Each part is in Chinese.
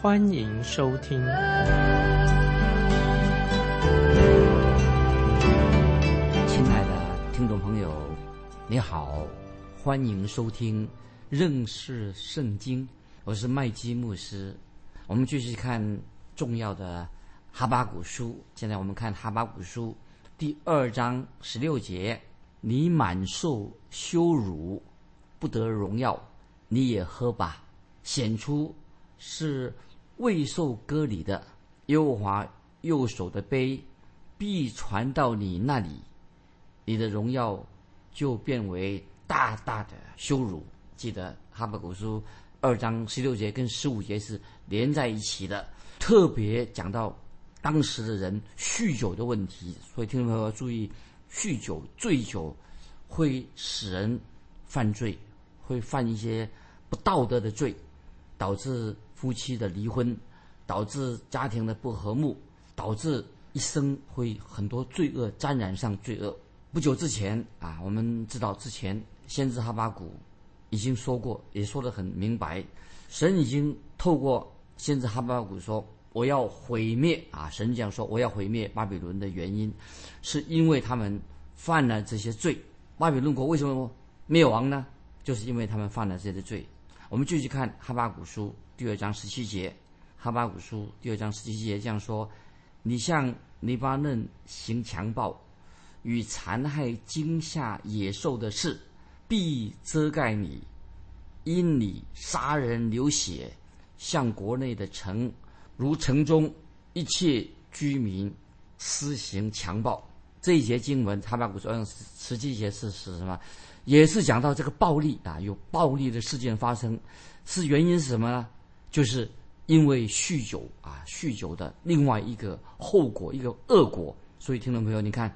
欢迎收听。亲爱的听众朋友，你好，欢迎收听认识圣经，我是麦基牧师。我们继续看重要的哈巴古书，现在我们看哈巴古书。第二章十六节，你满受羞辱，不得荣耀，你也喝吧，显出是未受割礼的。耶和华右手的杯必传到你那里，你的荣耀就变为大大的羞辱。记得哈巴古书二章十六节跟十五节是连在一起的，特别讲到。当时的人酗酒的问题，所以听众朋友要注意，酗酒、醉酒会使人犯罪，会犯一些不道德的罪，导致夫妻的离婚，导致家庭的不和睦，导致一生会很多罪恶沾染上罪恶。不久之前啊，我们知道之前先知哈巴谷已经说过，也说得很明白，神已经透过先知哈巴谷说。我要毁灭啊！神这样说：“我要毁灭巴比伦的原因，是因为他们犯了这些罪。巴比伦国为什么灭亡呢？就是因为他们犯了这些罪。”我们继续看哈巴古书第二章十七节。哈巴古书第二章十七节这样说：“你向黎巴嫩行强暴与残害惊吓野兽的事，必遮盖你；因你杀人流血，向国内的城。”如城中一切居民施行强暴，这一节经文，哈巴古说实际节是是什么？也是讲到这个暴力啊，有暴力的事件发生，是原因是什么呢？就是因为酗酒啊，酗酒的另外一个后果，一个恶果。所以听众朋友，你看，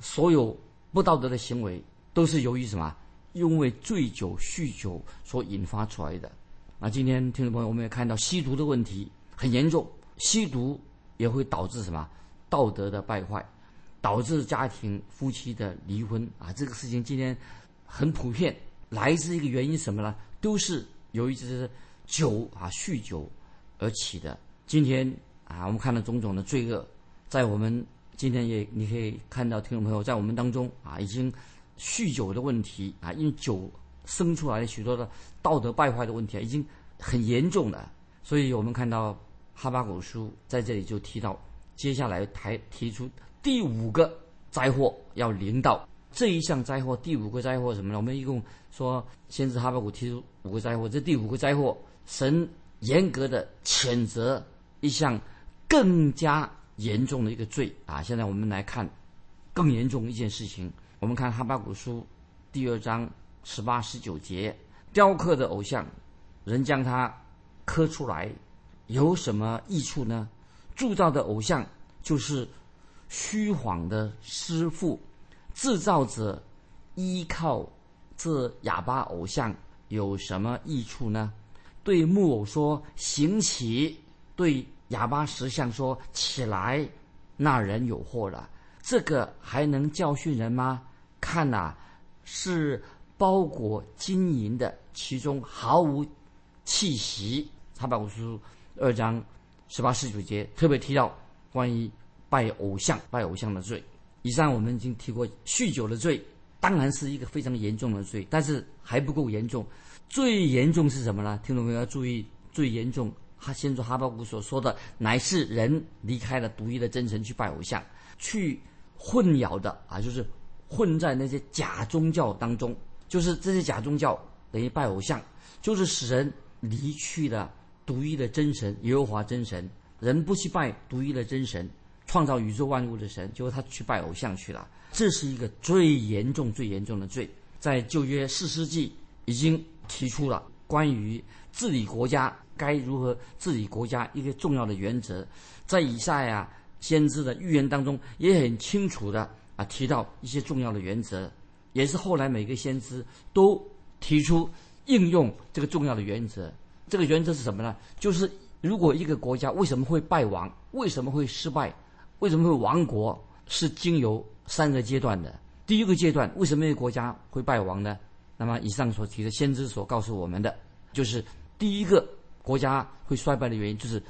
所有不道德的行为都是由于什么？因为醉酒、酗酒所引发出来的。那今天听众朋友，我们也看到吸毒的问题。很严重，吸毒也会导致什么道德的败坏，导致家庭夫妻的离婚啊！这个事情今天很普遍，来自一个原因什么呢？都是由于这是酒啊酗酒而起的。今天啊，我们看到种种的罪恶，在我们今天也你可以看到听众朋友在我们当中啊，已经酗酒的问题啊，因为酒生出来的许多的道德败坏的问题啊，已经很严重了。所以我们看到。哈巴古书在这里就提到，接下来台提出第五个灾祸要临到这一项灾祸，第五个灾祸什么呢？我们一共说，先知哈巴谷提出五个灾祸，这第五个灾祸，神严格的谴责一项更加严重的一个罪啊！现在我们来看更严重一件事情，我们看哈巴古书第二章十八十九节，雕刻的偶像，人将它刻出来。有什么益处呢？铸造的偶像就是虚谎的师傅，制造者依靠这哑巴偶像有什么益处呢？对木偶说行起，对哑巴石像说起来，那人有祸了。这个还能教训人吗？看呐，是包裹金银的，其中毫无气息。他把我书。二章十八十九节特别提到关于拜偶像、拜偶像的罪。以上我们已经提过，酗酒的罪当然是一个非常严重的罪，但是还不够严重。最严重是什么呢？听众朋友要注意，最严重，哈先祖哈巴谷所说的，乃是人离开了独一的真神去拜偶像，去混淆的啊，就是混在那些假宗教当中，就是这些假宗教等于拜偶像，就是使人离去了。独一的真神耶和华真神，人不去拜独一的真神，创造宇宙万物的神，结果他去拜偶像去了。这是一个最严重、最严重的罪。在旧约四世纪已经提出了关于治理国家该如何治理国家一个重要的原则。在以赛亚先知的预言当中，也很清楚的啊提到一些重要的原则，也是后来每个先知都提出应用这个重要的原则。这个原则是什么呢？就是如果一个国家为什么会败亡，为什么会失败，为什么会亡国，是经由三个阶段的。第一个阶段，为什么一个国家会败亡呢？那么以上所提的先知所告诉我们的，就是第一个国家会衰败的原因，就是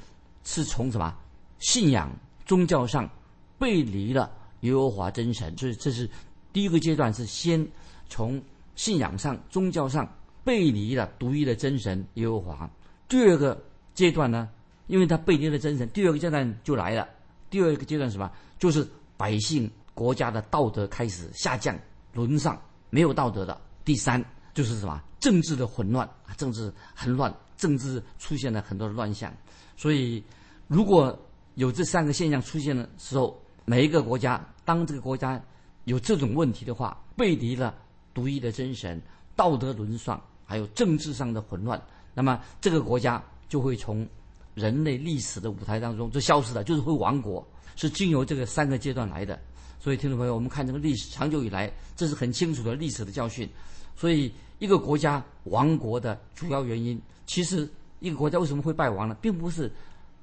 是从什么信仰宗教上背离了耶和华真神。所以这是第一个阶段，是先从信仰上宗教上背离了独一的真神耶和华。第二个阶段呢，因为他背离了真神，第二个阶段就来了。第二个阶段是什么？就是百姓国家的道德开始下降，沦丧，没有道德的。第三就是什么？政治的混乱啊，政治很乱，政治出现了很多的乱象。所以，如果有这三个现象出现的时候，每一个国家，当这个国家有这种问题的话，背离了独一的真神，道德沦丧，还有政治上的混乱，那么这个国家就会从人类历史的舞台当中就消失了，就是会亡国，是经由这个三个阶段来的。所以，听众朋友，我们看这个历史，长久以来，这是很清楚的历史的教训。所以，一个国家亡国的主要原因，其实一个国家为什么会败亡呢？并不是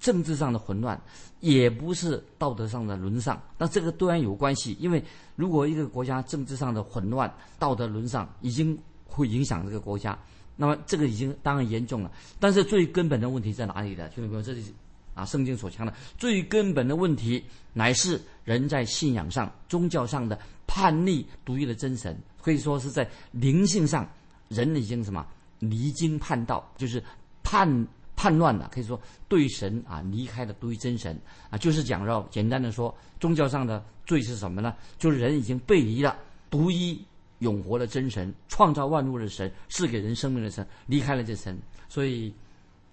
政治上的混乱，也不是道德上的沦丧。那这个当然有关系，因为如果一个国家政治上的混乱、道德沦丧，已经会影响这个国家。那么这个已经当然严重了。但是最根本的问题在哪里呢？听众朋友，这里啊，圣经所强调最根本的问题，乃是人在信仰上、宗教上的叛逆独一的真神。可以说是在灵性上，人已经什么离经叛道，就是叛叛乱了。可以说对神啊离开了独一真神啊，就是讲到简单的说，宗教上的罪是什么呢？就是人已经背离了独一永活的真神，创造万物的神，赐给人生命的神，离开了这神。所以，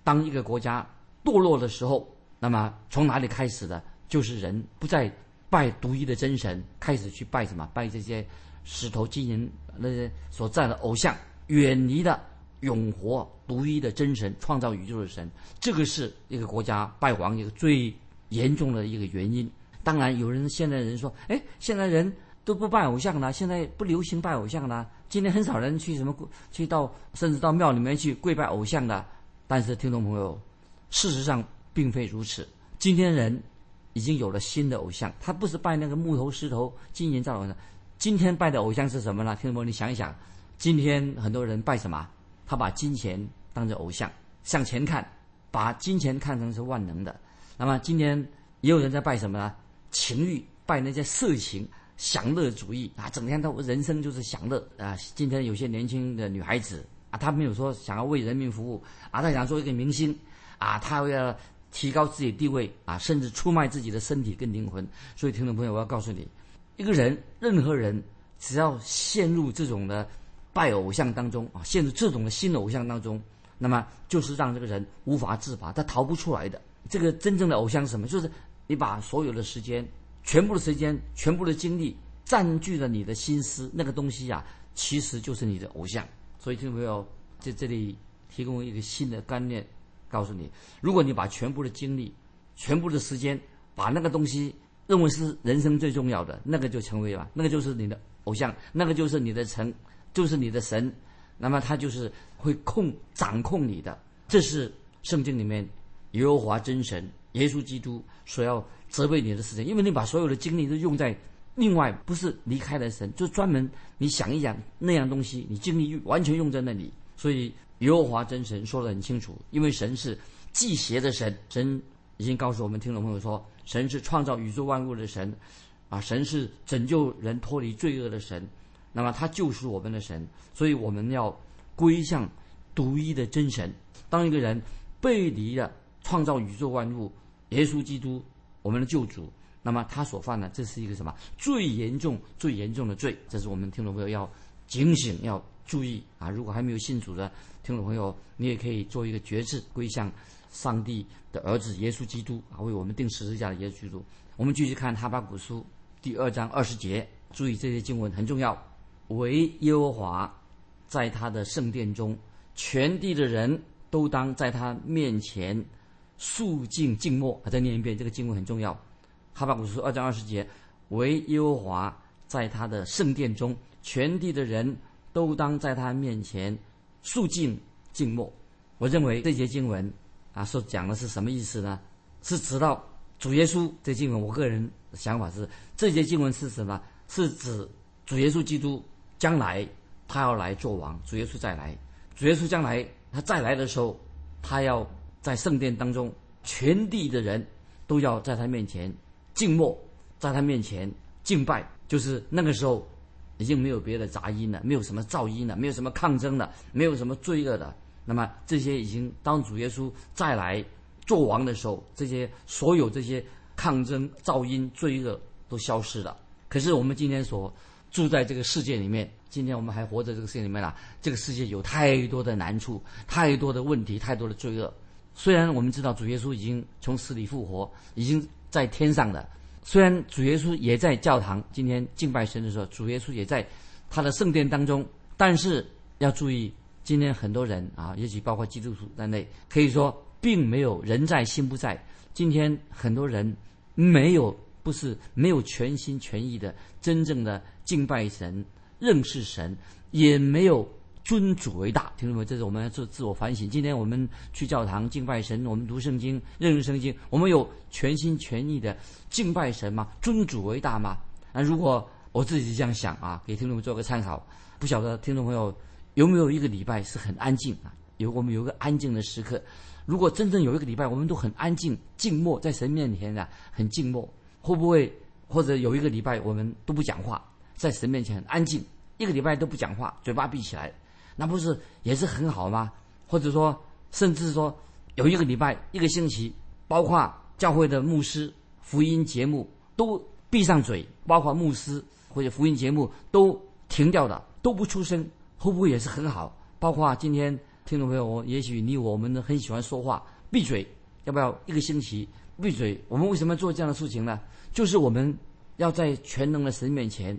当一个国家堕落的时候，那么从哪里开始的？就是人不再拜独一的真神，开始去拜什么？拜这些。石头金银那些所在的偶像，远离了永活独一的真神，创造宇宙的神，这个是一个国家败亡一个最严重的一个原因。当然，有人现在人说，哎，现在人都不拜偶像了，现在不流行拜偶像了，今天很少人去什么去到甚至到庙里面去跪拜偶像的。但是，听众朋友，事实上并非如此。今天人已经有了新的偶像，他不是拜那个木头、石头、金银造的偶像。今天拜的偶像是什么呢？听众朋友，你想一想，今天很多人拜什么？他把金钱当做偶像，向前看，把金钱看成是万能的。那么今天也有人在拜什么呢？情欲，拜那些色情、享乐主义啊，整天都人生就是享乐啊。今天有些年轻的女孩子啊，她没有说想要为人民服务啊，她想做一个明星啊，她为了提高自己地位啊，甚至出卖自己的身体跟灵魂。所以，听众朋友，我要告诉你。一个人，任何人，只要陷入这种的拜偶像当中啊，陷入这种的新偶像当中，那么就是让这个人无法自拔，他逃不出来的。这个真正的偶像是什么？就是你把所有的时间、全部的时间、全部的精力占据了你的心思，那个东西呀，其实就是你的偶像。所以，听众朋友在这里提供一个新的概念，告诉你：如果你把全部的精力、全部的时间，把那个东西。认为是人生最重要的那个就成为了，那个就是你的偶像，那个就是你的神，就是你的神，那么他就是会控掌控你的。这是圣经里面耶和华真神耶稣基督所要责备你的事情，因为你把所有的精力都用在另外，不是离开了神，就专门你想一想那样东西，你精力完全用在那里。所以耶和华真神说的很清楚，因为神是祭邪的神，神已经告诉我们听众朋友说。神是创造宇宙万物的神，啊，神是拯救人脱离罪恶的神，那么他就是我们的神，所以我们要归向独一的真神。当一个人背离了创造宇宙万物耶稣基督我们的救主，那么他所犯的这是一个什么最严重、最严重的罪？这是我们听众朋友要警醒、要注意啊！如果还没有信主的听众朋友，你也可以做一个决志，归向。上帝的儿子耶稣基督啊，为我们定十字架的耶稣基督。我们继续看哈巴古书第二章二十节，注意这些经文很重要。唯耶和华在他的圣殿中，全地的人都当在他面前肃静静默。再念一遍，这个经文很重要。哈巴谷书二章二十节，唯耶和华在他的圣殿中，全地的人都当在他面前肃静静默。我认为这节经文啊，所讲的是什么意思呢？是指到主耶稣这经文。我个人想法是，这节经文是什么？是指主耶稣基督将来他要来做王。主耶稣再来，主耶稣将来他再来的时候，他要在圣殿当中，全地的人都要在他面前。静默，在他面前敬拜，就是那个时候，已经没有别的杂音了，没有什么噪音了，没有什么抗争了，没有什么罪恶的。那么这些已经当主耶稣再来做王的时候，这些所有这些抗争、噪音、罪恶都消失了。可是我们今天所住在这个世界里面，今天我们还活在这个世界里面了。这个世界有太多的难处，太多的问题，太多的罪恶。虽然我们知道主耶稣已经从死里复活，已经。在天上的，虽然主耶稣也在教堂，今天敬拜神的时候，主耶稣也在他的圣殿当中，但是要注意，今天很多人啊，也许包括基督徒在内，可以说并没有人在心不在。今天很多人没有，不是没有全心全意的真正的敬拜神、认识神，也没有。尊主为大，听懂没？这是我们要做自我反省。今天我们去教堂敬拜神，我们读圣经、认识圣经，我们有全心全意的敬拜神吗？尊主为大吗？那如果我自己这样想啊，给听众们做个参考。不晓得听众朋友有没有一个礼拜是很安静啊？有我们有个安静的时刻。如果真正有一个礼拜，我们都很安静、静默，在神面前啊，很静默，会不会？或者有一个礼拜我们都不讲话，在神面前很安静，一个礼拜都不讲话，嘴巴闭起来。那不是也是很好吗？或者说，甚至说，有一个礼拜、一个星期，包括教会的牧师、福音节目都闭上嘴，包括牧师或者福音节目都停掉的，都不出声，会不会也是很好？包括今天听众朋友，我也许你我们都很喜欢说话，闭嘴，要不要一个星期闭嘴？我们为什么做这样的事情呢？就是我们要在全能的神面前，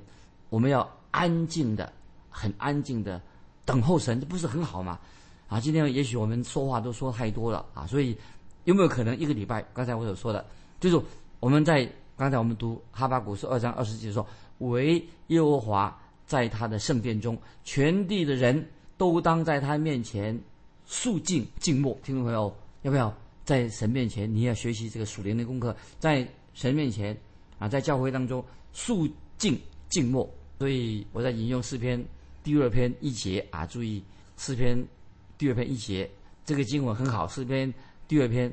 我们要安静的，很安静的。等候神，这不是很好吗？啊，今天也许我们说话都说太多了啊，所以有没有可能一个礼拜？刚才我所说的，就是我们在刚才我们读哈巴谷书二章二十节说：“唯耶和华在他的圣殿中，全地的人都当在他面前肃静静默。”听众朋友，要不要在神面前？你要学习这个属灵的功课，在神面前啊，在教会当中肃静静默。所以我在引用诗篇。第二篇一节啊，注意诗篇第二篇一节，这个经文很好。诗篇第二篇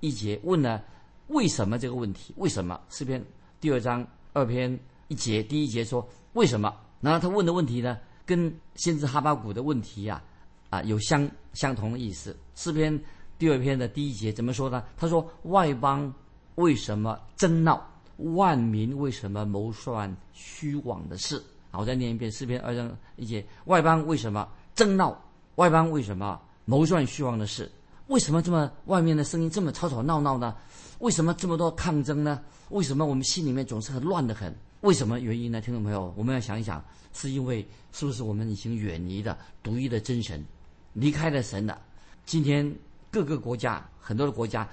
一节问了为什么这个问题？为什么诗篇第二章二篇一节第一节说为什么？然后他问的问题呢，跟先知哈巴谷的问题呀啊有相相同的意思。诗篇第二篇的第一节怎么说呢？他说外邦为什么争闹？万民为什么谋算虚妄的事？好，我再念一遍诗篇二章一节：外邦为什么争闹？外邦为什么谋算虚妄的事？为什么这么外面的声音这么吵吵闹闹呢？为什么这么多抗争呢？为什么我们心里面总是很乱得很？为什么原因呢？听众朋友，我们要想一想，是因为是不是我们已经远离了独一的真神，离开了神了？今天各个国家很多的国家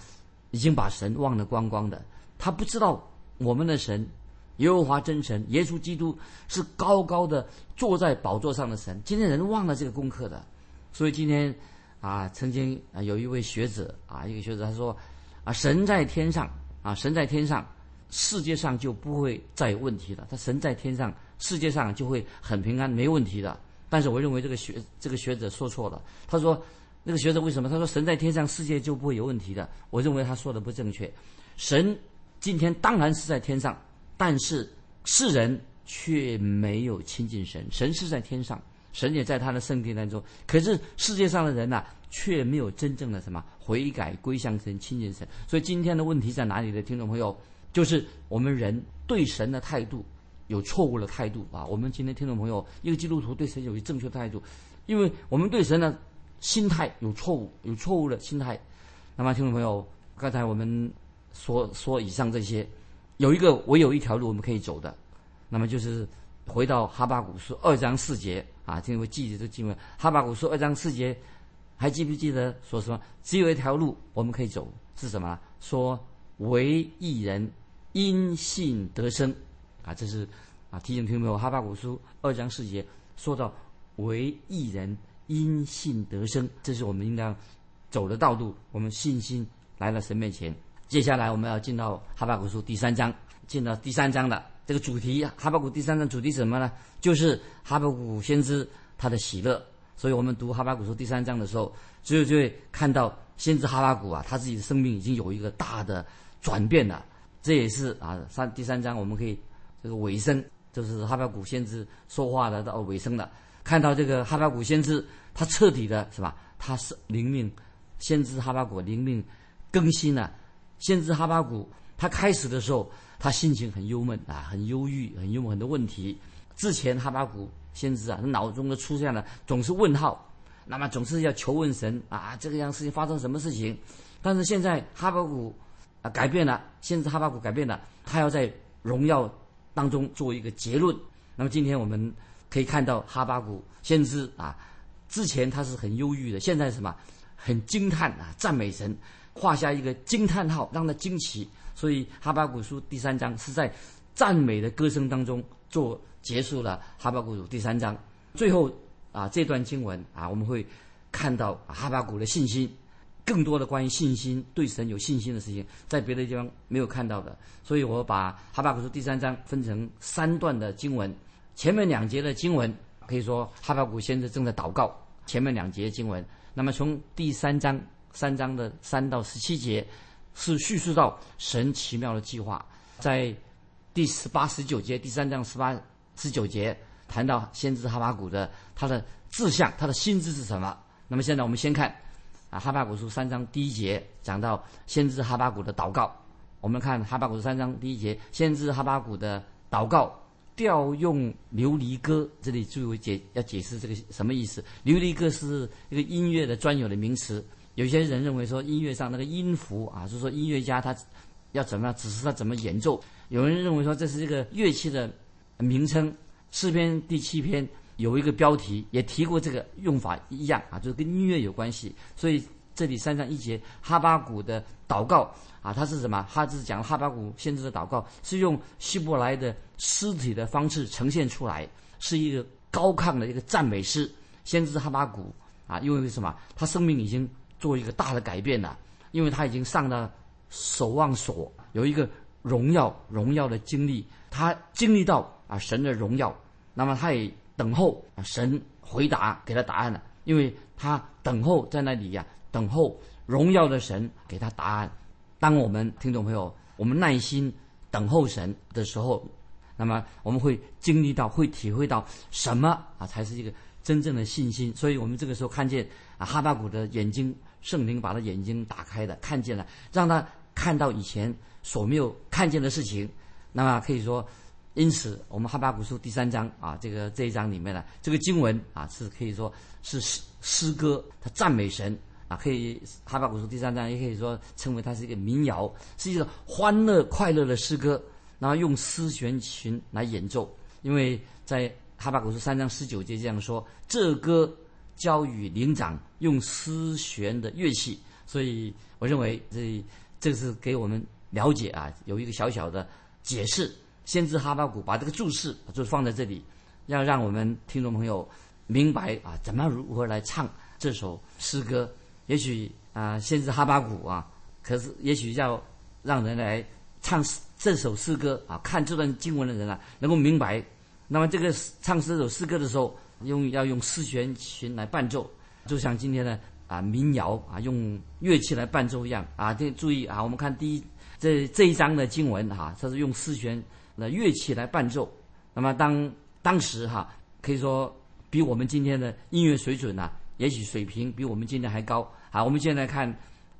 已经把神忘得光光的，他不知道我们的神。耶和华真神，耶稣基督是高高的坐在宝座上的神。今天人忘了这个功课的，所以今天啊，曾经啊有一位学者啊，一个学者他说啊，神在天上啊，神在天上，世界上就不会再有问题了。他神在天上，世界上就会很平安，没问题的。但是我认为这个学这个学者说错了。他说那个学者为什么？他说神在天上，世界就不会有问题的。我认为他说的不正确。神今天当然是在天上。但是世人却没有亲近神，神是在天上，神也在他的圣殿当中。可是世界上的人呐，却没有真正的什么悔改归向神、亲近神。所以今天的问题在哪里呢？听众朋友，就是我们人对神的态度有错误的态度啊！我们今天听众朋友，一个基督徒对神有一正确态度，因为我们对神的心态有错误，有错误的心态。那么听众朋友，刚才我们说说以上这些。有一个唯有一条路我们可以走的，那么就是回到哈巴古书二章四节啊，听我记着这经文。哈巴古书二章四节还记不记得说什么？只有一条路我们可以走，是什么？说唯一人因信得生啊！这是啊提醒听众朋友，哈巴古书二章四节说到唯一人因信得生，这是我们应该走的道路。我们信心来到神面前。接下来我们要进到哈巴古书第三章，进到第三章的这个主题。哈巴古第三章主题什么呢？就是哈巴古先知他的喜乐。所以我们读哈巴古书第三章的时候，只有就会看到先知哈巴古啊，他自己的生命已经有一个大的转变了。这也是啊，三第三章我们可以这个尾声，就是哈巴古先知说话的到尾声了。看到这个哈巴古先知，他彻底的是吧？他是灵命，先知哈巴古灵命更新了。先知哈巴古他开始的时候，他心情很忧闷啊，很忧郁，很有很多问题。之前哈巴古。先知啊，他脑中都出现了总是问号，那么总是要求问神啊，这个样事情发生什么事情？但是现在哈巴谷啊改变了，先知哈巴谷改变了，他要在荣耀当中做一个结论。那么今天我们可以看到哈巴谷先知啊，之前他是很忧郁的，现在什么很惊叹啊，赞美神，画下一个惊叹号，让他惊奇。所以哈巴谷书第三章是在赞美的歌声当中做。结束了哈巴谷第三章，最后啊这段经文啊我们会看到哈巴谷的信心，更多的关于信心对神有信心的事情，在别的地方没有看到的，所以我把哈巴谷书第三章分成三段的经文，前面两节的经文可以说哈巴谷现在正在祷告，前面两节经文，那么从第三章三章的三到十七节是叙述到神奇妙的计划，在第十八十九节第三章十八。十九节谈到先知哈巴谷的他的志向，他的心智是什么？那么现在我们先看啊哈巴谷书三章第一节讲到先知哈巴谷的祷告。我们看哈巴谷书三章第一节，先知哈巴谷的祷告调用琉璃歌，这里注意解要解释这个什么意思？琉璃歌是一个音乐的专有的名词。有些人认为说音乐上那个音符啊，就是说音乐家他要怎么样，只是他怎么演奏。有人认为说这是这个乐器的。名称诗篇第七篇有一个标题，也提过这个用法一样啊，就是跟音乐有关系。所以这里三章一节哈巴谷的祷告啊，它是什么？他是讲哈巴谷先知的祷告，是用希伯来的诗体的方式呈现出来，是一个高亢的一个赞美诗。先知哈巴谷啊，因为什么？他生命已经做一个大的改变了，因为他已经上了守望所，有一个荣耀荣耀的经历，他经历到。啊，神的荣耀，那么他也等候啊，神回答给他答案了，因为他等候在那里呀，等候荣耀的神给他答案。当我们听众朋友，我们耐心等候神的时候，那么我们会经历到，会体会到什么啊，才是一个真正的信心。所以我们这个时候看见啊，哈巴谷的眼睛，圣灵把他眼睛打开的，看见了，让他看到以前所没有看见的事情。那么可以说。因此，我们哈巴古书第三章啊，这个这一章里面呢，这个经文啊，是可以说是诗诗歌，它赞美神啊，可以哈巴古书第三章也可以说称为它是一个民谣，是一个欢乐快乐的诗歌，然后用丝弦琴来演奏。因为在哈巴古书三章十九节这样说，这歌交与灵长用丝弦的乐器，所以我认为这这是给我们了解啊，有一个小小的解释。先知哈巴谷把这个注释就放在这里，要让我们听众朋友明白啊，怎么如何来唱这首诗歌。也许啊，先知哈巴谷啊，可是也许要让人来唱这首诗歌啊，看这段经文的人啊，能够明白。那么这个唱这首诗歌的时候，用要用丝弦琴来伴奏，就像今天的啊民谣啊，用乐器来伴奏一样啊。这注意啊，我们看第一这这一章的经文哈，它是用丝弦。的乐器来伴奏，那么当当时哈，可以说比我们今天的音乐水准呢，也许水平比我们今天还高。好，我们现在看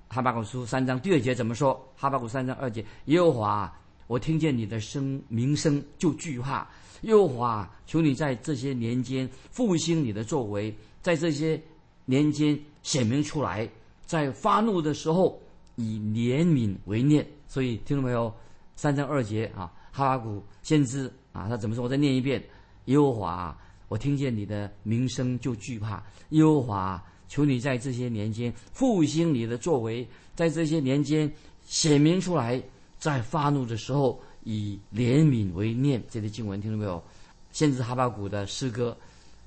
哈巴谷书三章第二节怎么说？哈巴谷三章二节，耶和华，我听见你的声名声就惧怕。耶和华，求你在这些年间复兴你的作为，在这些年间显明出来，在发怒的时候以怜悯为念。所以听到没有？三章二节啊。哈巴谷先知啊，他怎么说？我再念一遍：耶和华，我听见你的名声就惧怕。耶和华，求你在这些年间复兴你的作为，在这些年间显明出来，在发怒的时候以怜悯为念。这些经文听到没有？先知哈巴谷的诗歌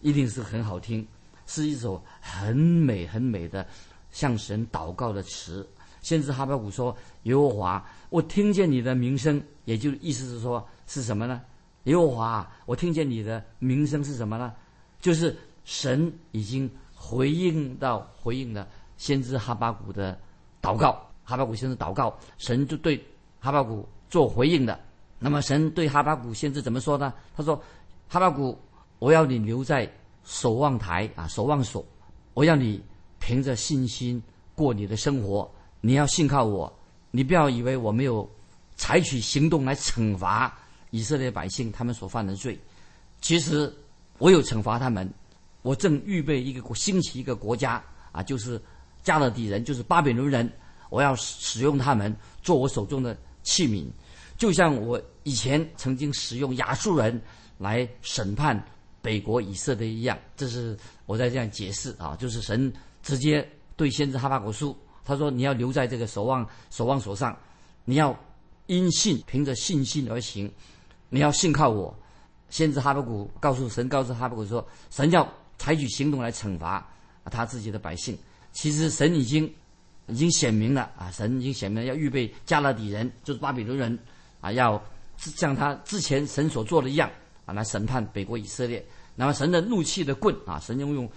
一定是很好听，是一首很美很美的向神祷告的词。先知哈巴谷说：“耶和华，我听见你的名声，也就意思是说是什么呢？耶和华，我听见你的名声是什么呢？就是神已经回应到回应了先知哈巴谷的祷告。哈巴谷先生祷告，神就对哈巴谷做回应的。那么神对哈巴谷先知怎么说呢？他说：哈巴谷，我要你留在守望台啊，守望所，我要你凭着信心过你的生活。”你要信靠我，你不要以为我没有采取行动来惩罚以色列百姓他们所犯的罪。其实我有惩罚他们，我正预备一个兴起一个国家啊，就是加勒底人，就是巴比伦人。我要使使用他们做我手中的器皿，就像我以前曾经使用亚述人来审判北国以色列一样。这是我在这样解释啊，就是神直接对先知哈巴谷书。他说：“你要留在这个守望守望所上，你要因信凭着信心而行，你要信靠我。”先知哈巴谷告诉神，告诉哈巴谷说：“神要采取行动来惩罚他自己的百姓。其实神已经已经显明了啊，神已经显明了要预备加勒底人，就是巴比伦人啊，要像他之前神所做的一样啊，来审判北国以色列。那么神的怒气的棍啊，神用用，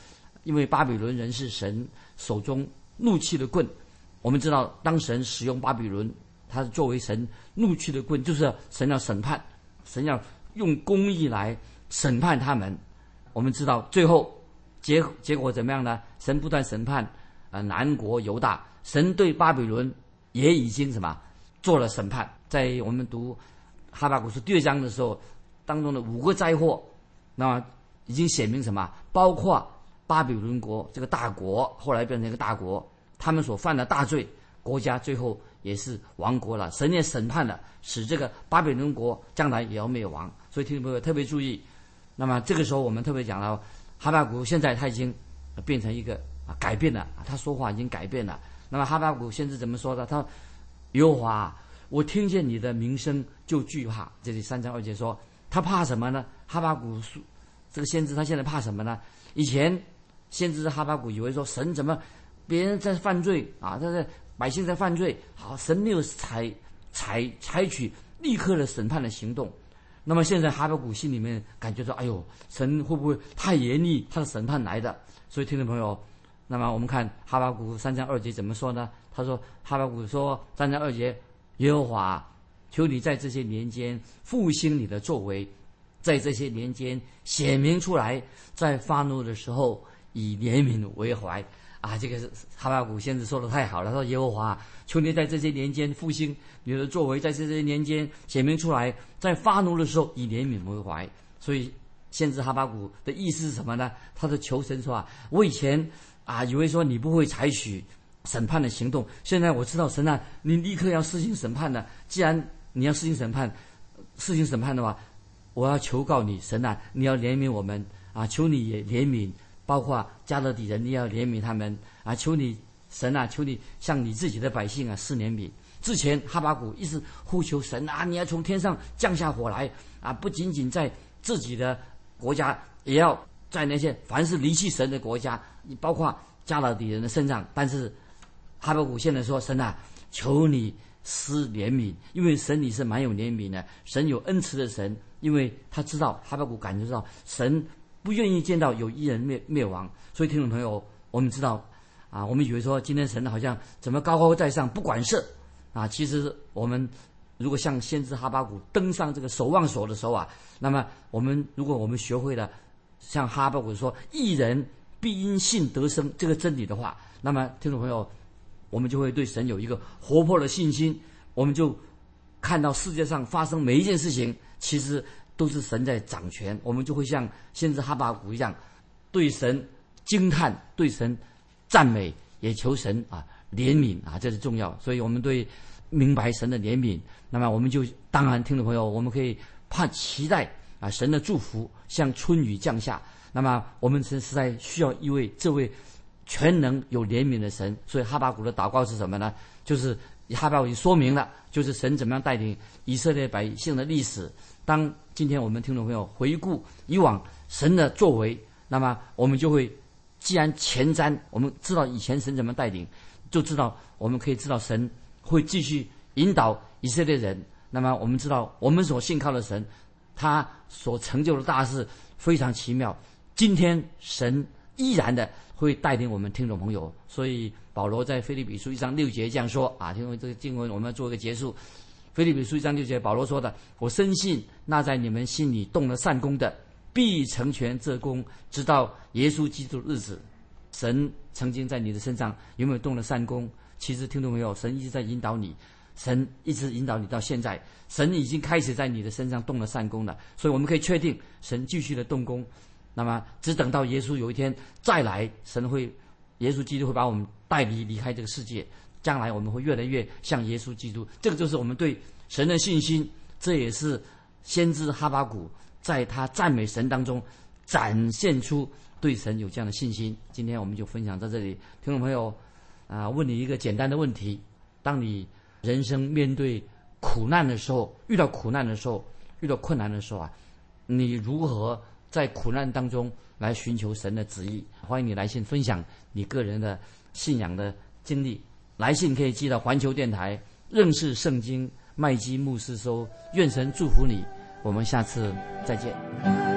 因为巴比伦人是神手中怒气的棍。”我们知道，当神使用巴比伦，他是作为神怒气的棍，就是神要审判，神要用公义来审判他们。我们知道，最后结结果怎么样呢？神不断审判啊，南国犹大，神对巴比伦也已经什么做了审判。在我们读哈巴古书第二章的时候，当中的五个灾祸，那么已经写明什么？包括巴比伦国这个大国，后来变成一个大国。他们所犯的大罪，国家最后也是亡国了。神也审判了，使这个巴比伦国将来也要灭亡。所以听众朋友特别注意。那么这个时候，我们特别讲到哈巴谷，现在他已经变成一个啊改变了，他说话已经改变了。那么哈巴谷先知怎么说的？他说：“耶和华，我听见你的名声就惧怕。”这里三章二节说他怕什么呢？哈巴谷这个先知他现在怕什么呢？以前先知哈巴谷以为说神怎么？别人在犯罪啊，他在百姓在犯罪，好，神没有采采采取立刻的审判的行动。那么现在哈巴谷心里面感觉到，哎呦，神会不会太严厉？他的审判来的。所以听众朋友，那么我们看哈巴谷三章二节怎么说呢？他说哈巴谷说三章二节，耶和华，求你在这些年间复兴你的作为，在这些年间显明出来，在发怒的时候以怜悯为怀。啊，这个哈巴谷先生说的太好了。他说：“耶和华，求你在这些年间复兴你的作为，在这些年间显明出来，在发怒的时候以怜悯为怀。”所以，先知哈巴谷的意思是什么呢？他的求神说：“啊，我以前啊以为说你不会采取审判的行动，现在我知道神啊，你立刻要施行审判的。既然你要施行审判，施行审判的话，我要求告你，神啊，你要怜悯我们啊，求你也怜悯。”包括加勒底人，你要怜悯他们啊！求你神啊，求你向你自己的百姓啊施怜悯。之前哈巴谷一直呼求神啊，你要从天上降下火来啊！不仅仅在自己的国家，也要在那些凡是离弃神的国家，你包括加勒底人的身上。但是哈巴谷现在说：神啊，求你施怜悯，因为神你是蛮有怜悯的，神有恩慈的神，因为他知道哈巴谷感觉到神。不愿意见到有一人灭灭亡，所以听众朋友，我们知道，啊，我们以为说今天神好像怎么高高在上不管事，啊，其实我们如果像先知哈巴谷登上这个守望所的时候啊，那么我们如果我们学会了像哈巴谷说“一人必因信得生”这个真理的话，那么听众朋友，我们就会对神有一个活泼的信心，我们就看到世界上发生每一件事情，其实。都是神在掌权，我们就会像先知哈巴谷一样，对神惊叹，对神赞美，也求神啊怜悯啊，这是重要。所以我们对明白神的怜悯，那么我们就当然听众朋友，我们可以盼期待啊神的祝福像春雨降下。那么我们是实在需要一位这位全能有怜悯的神。所以哈巴谷的祷告是什么呢？就是哈巴谷已经说明了，就是神怎么样带领以色列百姓的历史。当今天我们听众朋友回顾以往神的作为，那么我们就会既然前瞻，我们知道以前神怎么带领，就知道我们可以知道神会继续引导以色列人。那么我们知道我们所信靠的神，他所成就的大事非常奇妙。今天神依然的会带领我们听众朋友，所以保罗在腓立比书一章六节这样说啊，因为这个经文我们要做一个结束。腓立比书一章六节，保罗说的：“我深信那在你们心里动了善功的，必成全这功，直到耶稣基督的日子。”神曾经在你的身上有没有动了善功？其实听众朋友，神一直在引导你，神一直引导你到现在，神已经开始在你的身上动了善功了。所以我们可以确定，神继续的动工。那么，只等到耶稣有一天再来，神会，耶稣基督会把我们带离离开这个世界。将来我们会越来越像耶稣基督，这个就是我们对神的信心。这也是先知哈巴谷在他赞美神当中展现出对神有这样的信心。今天我们就分享到这里，听众朋友，啊，问你一个简单的问题：当你人生面对苦难的时候，遇到苦难的时候，遇到困难的时候啊，你如何在苦难当中来寻求神的旨意？欢迎你来信分享你个人的信仰的经历。来信可以寄到环球电台认识圣经麦基牧师收，愿神祝福你，我们下次再见。